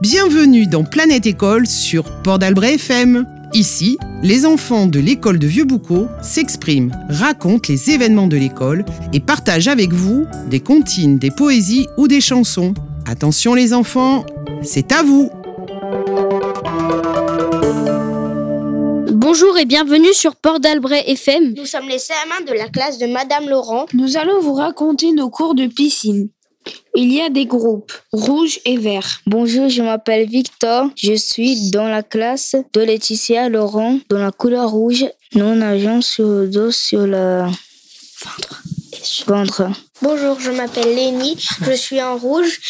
Bienvenue dans Planète École sur Port d'Albret FM. Ici, les enfants de l'école de Vieux-Boucau s'expriment, racontent les événements de l'école et partagent avec vous des comptines, des poésies ou des chansons. Attention les enfants, c'est à vous Bonjour et bienvenue sur Port d'Albret FM. Nous sommes les CM1 de la classe de Madame Laurent. Nous allons vous raconter nos cours de piscine. Il y a des groupes, rouge et vert. Bonjour, je m'appelle Victor. Je suis dans la classe de Laetitia Laurent, dans la couleur rouge. Nous nageons sur le dos, sur le Bonjour, je m'appelle Lénie, je suis en rouge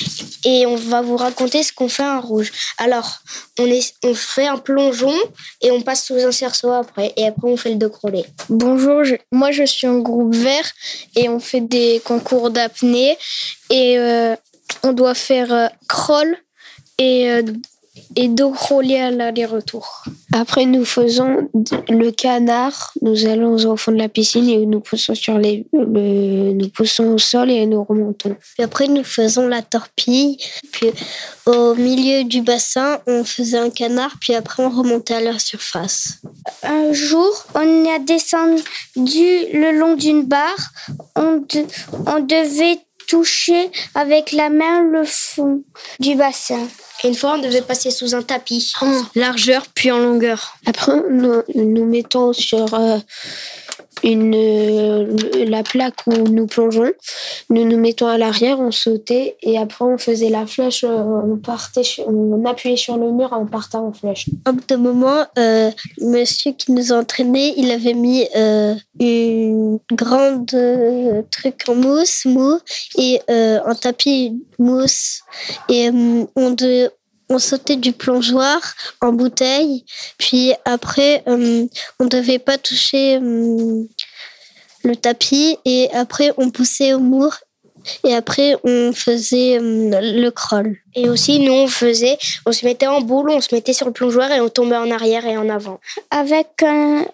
et on va vous raconter ce qu'on fait en rouge. Alors, on, est, on fait un plongeon et on passe sous un cerceau après et après on fait le dos crawlé. Bonjour, je- moi je suis en groupe vert et on fait des concours d'apnée et euh, on doit faire euh, crawl et, euh, et dos crawlé à l'aller-retour. Après, nous faisons le canard. Nous allons au fond de la piscine et nous poussons sur les, le- nous poussons au sol et nous remontons. Puis après nous faisons la torpille. Puis au milieu du bassin, on faisait un canard. Puis après on remontait à la surface. Un jour, on a descendu le long d'une barre. On, de- on devait toucher avec la main le fond du bassin. Une fois on devait passer sous un tapis. En largeur puis en longueur. Après, nous nous mettons sur euh, une, euh, la plaque où nous plongeons. Nous nous mettons à l'arrière, on sautait et après on faisait la flèche. euh, On partait, on appuyait sur le mur en partant en flèche. Un de moment, euh, monsieur qui nous entraînait, il avait mis euh, une grande euh, truc en mousse mou et un tapis mousse et on de on sautait du plongeoir en bouteille, puis après euh, on devait pas toucher euh, le tapis et après on poussait au mur et après on faisait euh, le crawl. Et aussi nous on faisait on se mettait en boule, on se mettait sur le plongeoir et on tombait en arrière et en avant. Avec un,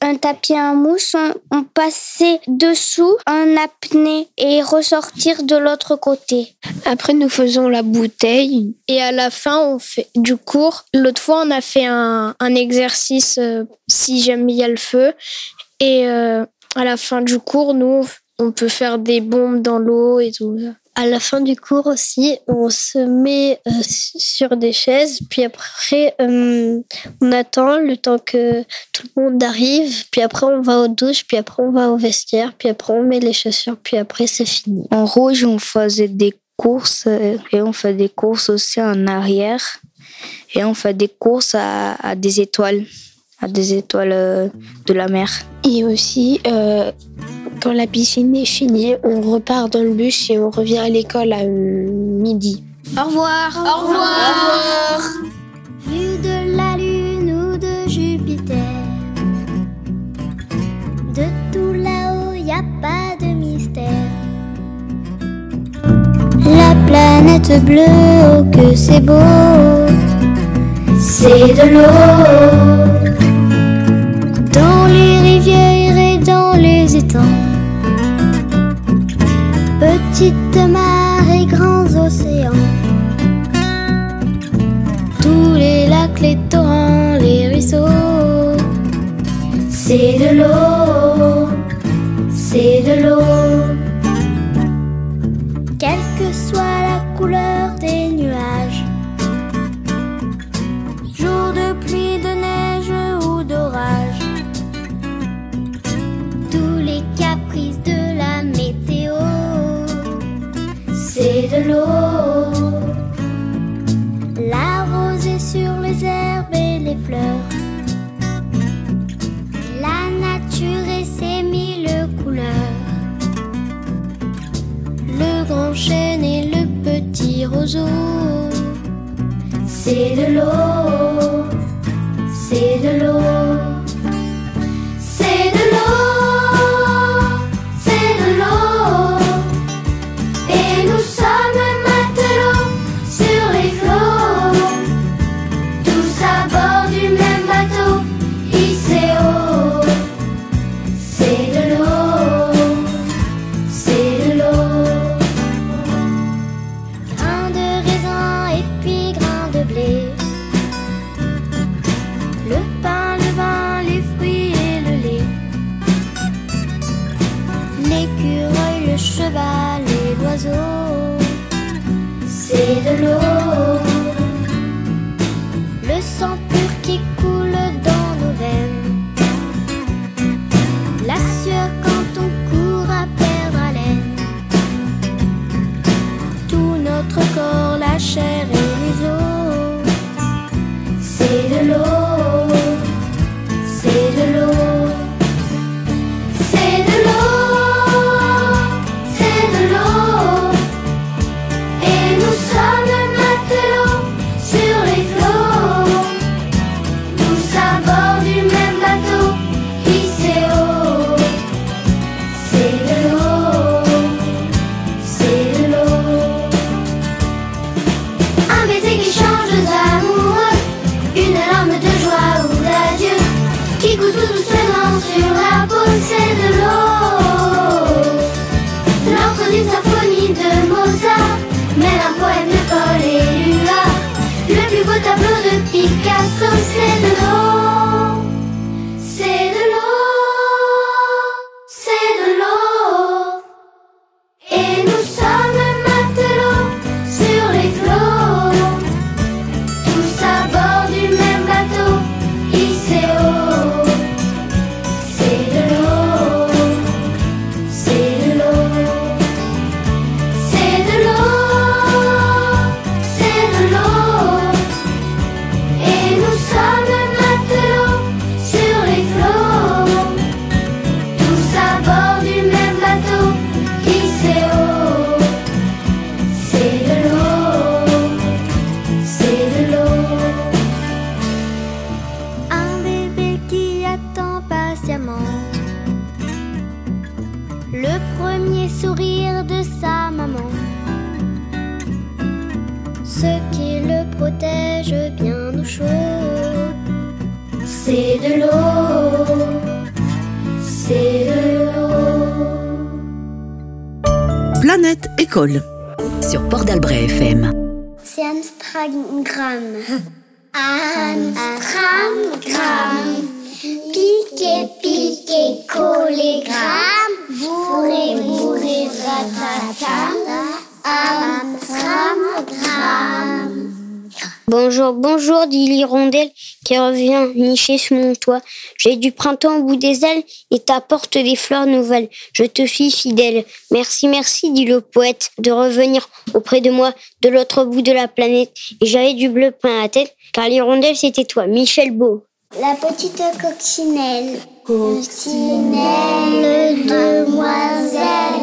un tapis en mousse, on, on passait dessous en apnée et ressortir de l'autre côté. Après, nous faisons la bouteille. Et à la fin, on fait du cours. L'autre fois, on a fait un, un exercice euh, si jamais il y a le feu. Et euh, à la fin du cours, nous, on peut faire des bombes dans l'eau et tout ça. À la fin du cours aussi, on se met euh, sur des chaises, puis après euh, on attend le temps que tout le monde arrive, puis après on va aux douches, puis après on va au vestiaire, puis après on met les chaussures, puis après c'est fini. En rouge, on faisait des courses euh, et on fait des courses aussi en arrière. Et on fait des courses à, à des étoiles, à des étoiles de la mer. Et aussi, euh, quand la piscine est finie, on repart dans le bus et on revient à l'école à euh, midi. Au revoir. Au revoir. Vue de la Lune ou de Jupiter, de tout là-haut, y a pas de mystère. La planète bleue, oh que c'est beau, c'est de l'eau. Dans les rivières petites mares et grands océans. Tous les lacs, les torrents, les ruisseaux, c'est de l'eau, c'est de l'eau. Picasso, c'est de l'eau. Premier sourire de sa maman. Ce qui le protège bien au chaud. C'est de l'eau, c'est de l'eau. Planète École sur Port d'Albret FM. C'est Amstramgram. Amstramgram. Piqué, piqué, Bonjour, bonjour, dit l'hirondelle qui revient nicher sous mon toit. J'ai du printemps au bout des ailes et t'apporte des fleurs nouvelles. Je te suis fidèle. Merci, merci, dit le poète, de revenir auprès de moi de l'autre bout de la planète. Et j'avais du bleu plein la tête, car l'hirondelle c'était toi, Michel Beau. La petite coccinelle. Coccinelle, demoiselle,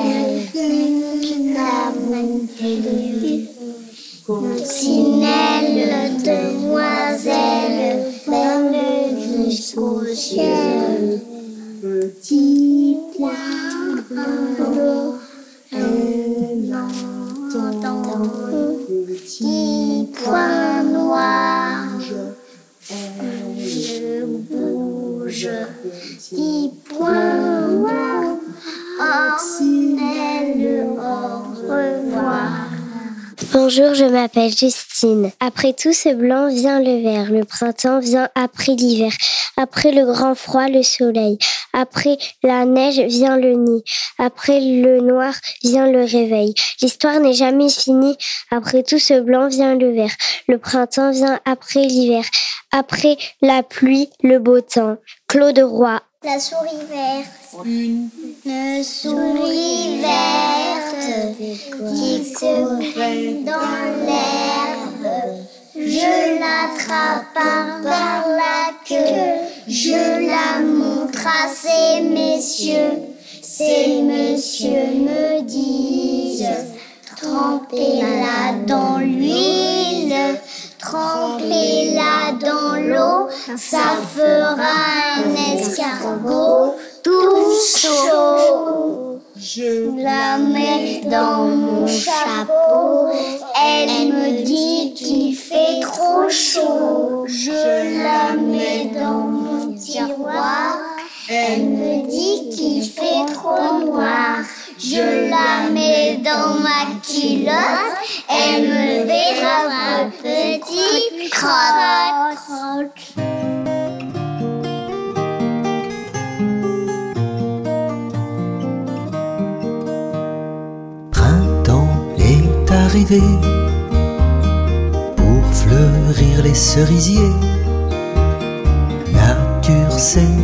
Bonjour, je m'appelle Justine. Après tout ce blanc vient le vert, le printemps vient après l'hiver, après le grand froid, le soleil, après la neige vient le nid, après le noir vient le réveil. L'histoire n'est jamais finie, après tout ce blanc vient le vert, le printemps vient après l'hiver, après la pluie, le beau temps. Claude Roy. La souris verte. Une souris verte qui courait dans l'herbe. Je l'attrape par la queue. Je la montre à ces messieurs. Ces messieurs ça fera un escargot tout chaud. Je la mets dans mon chapeau, elle me dit qu'il fait trop chaud. Je la mets dans mon tiroir, pour fleurir les cerisiers. Nature s'est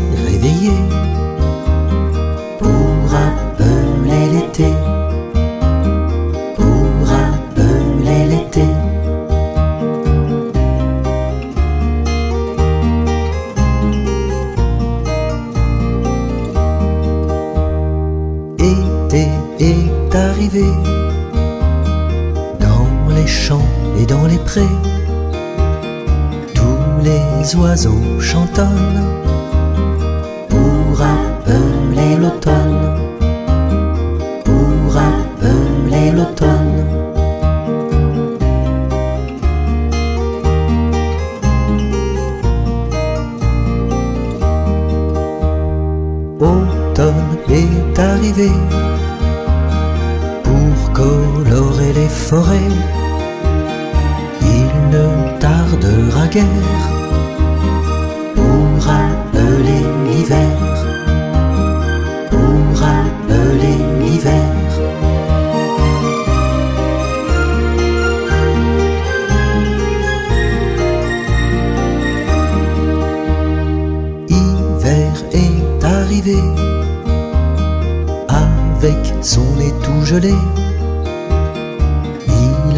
Il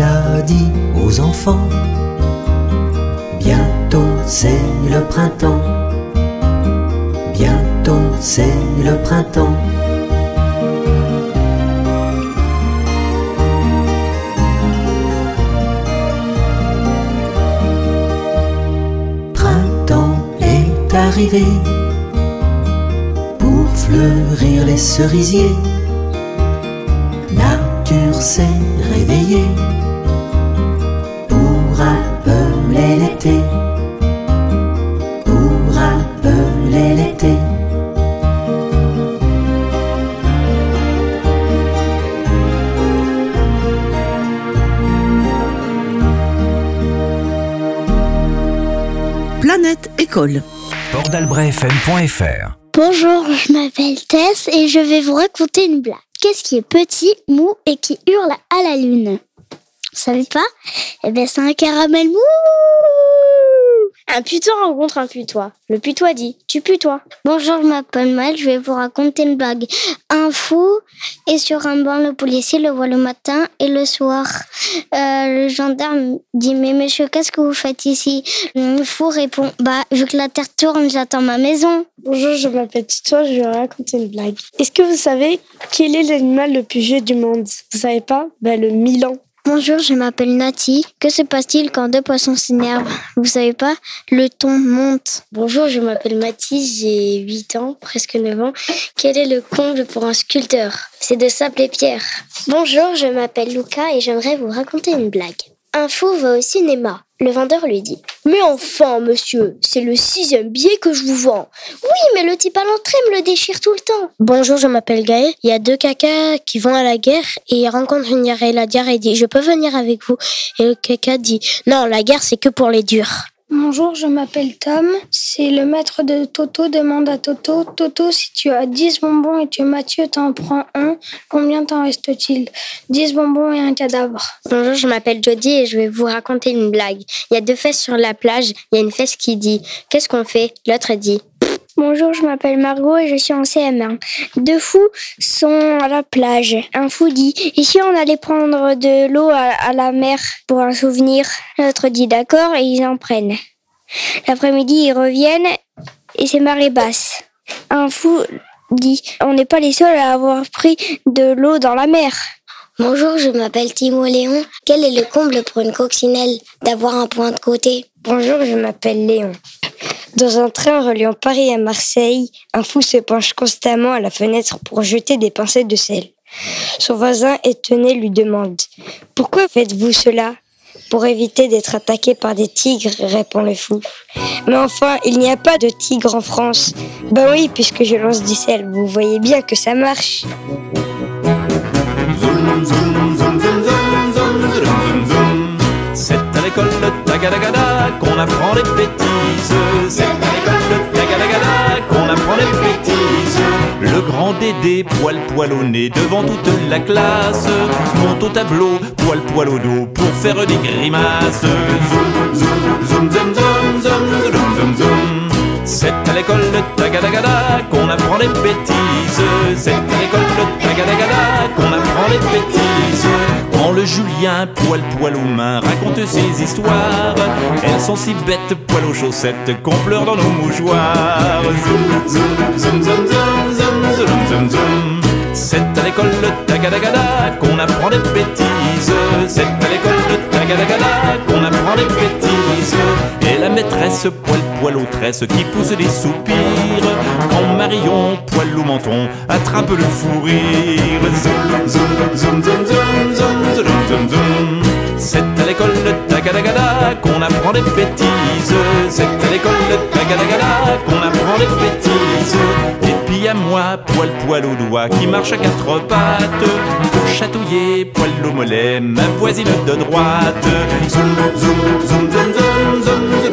a dit aux enfants Bientôt c'est le printemps. Bientôt c'est le printemps. Printemps est arrivé pour fleurir les cerisiers. S'est réveillée pour appeler l'été. Pour appeler l'été. Planète École. Bonjour, je m'appelle Tess et je vais vous raconter une blague. Qu'est-ce qui est petit, mou et qui hurle à la lune. Vous savez pas Eh bien, c'est un caramel mou Un putois rencontre un putois. Le putois dit Tu putois. Bonjour, je m'appelle Mal, je vais vous raconter une blague. Un fou est sur un banc, le policier le voit le matin et le soir. Euh, le gendarme dit Mais monsieur, qu'est-ce que vous faites ici? Le fou répond Bah, vu que la terre tourne, j'attends ma maison. Bonjour, je m'appelle Tito, je vais vous raconter une blague. Est-ce que vous savez quel est l'animal le plus vieux du monde? Vous savez pas? Ben le Milan. Bonjour, je m'appelle Nati. Que se passe-t-il quand deux poissons s'énervent? Vous savez pas? Le ton monte. Bonjour, je m'appelle Mathis, j'ai 8 ans, presque 9 ans. Quel est le comble pour un sculpteur? C'est de sable et pierre. Bonjour, je m'appelle Luca et j'aimerais vous raconter une blague. Un fou va au cinéma. Le vendeur lui dit Mais enfin, monsieur, c'est le sixième billet que je vous vends. Oui, mais le type à l'entrée me le déchire tout le temps. Bonjour, je m'appelle Gaël. Il y a deux caca qui vont à la guerre et ils rencontrent une diarrhée. La diarrhée dit Je peux venir avec vous Et le caca dit Non, la guerre c'est que pour les durs. Bonjour, je m'appelle Tom. C'est le maître de Toto demande à Toto Toto, si tu as 10 bonbons et tu es Mathieu, t'en prends un, combien t'en reste-t-il? 10 bonbons et un cadavre. Bonjour, je m'appelle Jody et je vais vous raconter une blague. Il y a deux fesses sur la plage. Il y a une fesse qui dit Qu'est-ce qu'on fait? L'autre dit Bonjour, je m'appelle Margot et je suis en CM1. Deux fous sont à la plage. Un fou dit Et si on allait prendre de l'eau à, à la mer pour un souvenir L'autre dit D'accord et ils en prennent. L'après-midi, ils reviennent et c'est marée basse. Un fou dit On n'est pas les seuls à avoir pris de l'eau dans la mer. Bonjour, je m'appelle Timo Léon. Quel est le comble pour une coccinelle D'avoir un point de côté? Bonjour, je m'appelle Léon. Dans un train reliant Paris à Marseille, un fou se penche constamment à la fenêtre pour jeter des pincettes de sel. Son voisin étonné lui demande Pourquoi faites-vous cela? Pour éviter d'être attaqué par des tigres, répond le fou. Mais enfin, il n'y a pas de tigre en France. Ben oui, puisque je lance du sel, vous voyez bien que ça marche. L'école de Tagadagada qu'on apprend les bêtises. C'est à l'école de Tagadagada qu'on apprend les bêtises. Le grand Dédé, poil poil au nez devant toute la classe. Monte au tableau, poil poil au dos pour faire des grimaces. Zoom, zoom, zoom, zoom, zoom, zoom, zoom, zoom, zoom. C'est à l'école de Tagadagada qu'on apprend les bêtises. Julien, poil poil aux mains, raconte ses histoires. Elles sont si bêtes, poil aux chaussettes, qu'on pleure dans nos mouchoirs. Zoom, zoom, zoom, zoom, zoom, zoom, zoom, zoom, zoom C'est à l'école de Tagadagada qu'on apprend des bêtises. C'est à l'école de Tagadagada qu'on apprend des bêtises maîtresse, poil poil aux tresses qui pousse des soupirs. Quand Marion, poil au menton, attrape le fou rire. Zoom, zoom, zoom, zoom, zoom, zoom, zoom, C'est à l'école de Tagadagada qu'on apprend des bêtises. C'est à l'école de Tagadagada qu'on apprend des bêtises. Et puis à moi, poil poil au doigt qui marche à quatre pattes. Pour chatouiller, poil au mollet, ma voisine de droite. zoom, zoom, zoom, zoom, zoom, zoom. zoom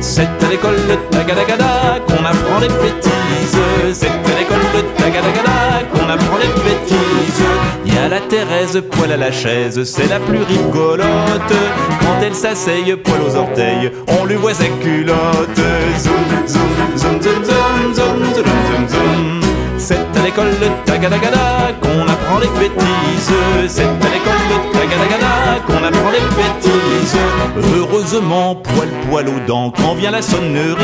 c'est à l'école de Tagadagada qu'on apprend les bêtises. C'est à l'école de Tagadagada qu'on apprend les bêtises. Y a la Thérèse, poil à la chaise, c'est la plus rigolote. Quand elle s'asseye, poil aux orteils, on lui voit sa culotte. Zoom, zoom, zoom, zoom, zoom, zoom, zoom, zoom, zoom. C'est à l'école de Tagadagada qu'on apprend les bêtises. C'est à l'école de Tagadagada qu'on apprend les bêtises. Heureusement, poil poil aux dents, quand vient la sonnerie,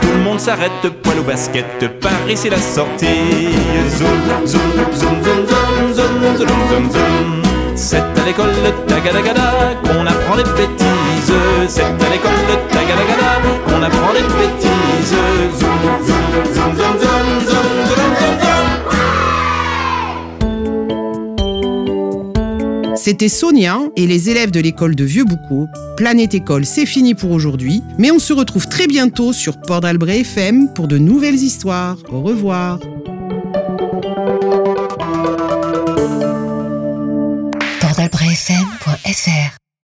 tout le monde s'arrête, poil au basket, par ici la sortie. Zoom, zoom, zoom, zoom, zoom, zoom, zoom, zoom, zoom. C'est à l'école de Tagadagada qu'on apprend les bêtises. C'est à l'école de Tagadagada qu'on apprend les bêtises. Zoom, zoom, zoom, zoom, zoom, C'était Sonia et les élèves de l'école de Vieux-Boucau. Planète École, c'est fini pour aujourd'hui, mais on se retrouve très bientôt sur Port d'Albret FM pour de nouvelles histoires. Au revoir.